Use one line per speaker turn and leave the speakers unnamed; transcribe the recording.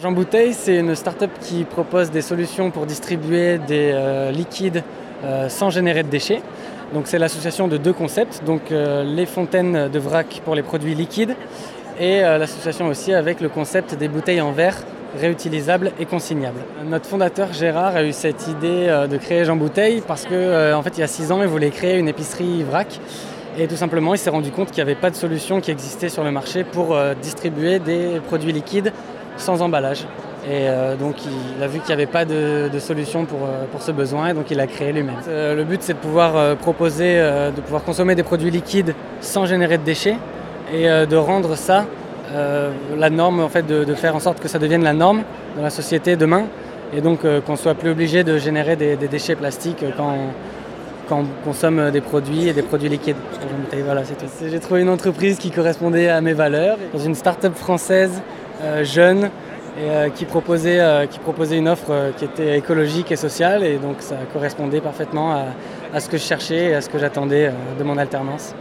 Jean Bouteille, c'est une start-up qui propose des solutions pour distribuer des euh, liquides euh, sans générer de déchets. Donc c'est l'association de deux concepts, donc euh, les fontaines de vrac pour les produits liquides et l'association aussi avec le concept des bouteilles en verre réutilisables et consignables. Notre fondateur Gérard a eu cette idée de créer Jean Bouteille parce que fait il y a six ans il voulait créer une épicerie vrac et tout simplement il s'est rendu compte qu'il n'y avait pas de solution qui existait sur le marché pour distribuer des produits liquides sans emballage. Et euh, donc il a vu qu'il n'y avait pas de, solution pour, euh, pour, ce besoin et donc il a créé lui-même. Euh, le but c'est de pouvoir proposer, de pouvoir consommer des produits liquides sans générer de déchets et de rendre ça la norme, en fait de, faire en sorte que ça devienne la norme dans la société demain et donc qu'on soit plus obligé de générer des, déchets plastiques quand quand on consomme des produits et des produits liquides. J'ai trouvé une entreprise qui correspondait à mes valeurs dans une start-up française euh, jeune et euh, qui, proposait, euh, qui proposait une offre qui était écologique et sociale et donc ça correspondait parfaitement à, à ce que je cherchais et à ce que j'attendais de mon alternance.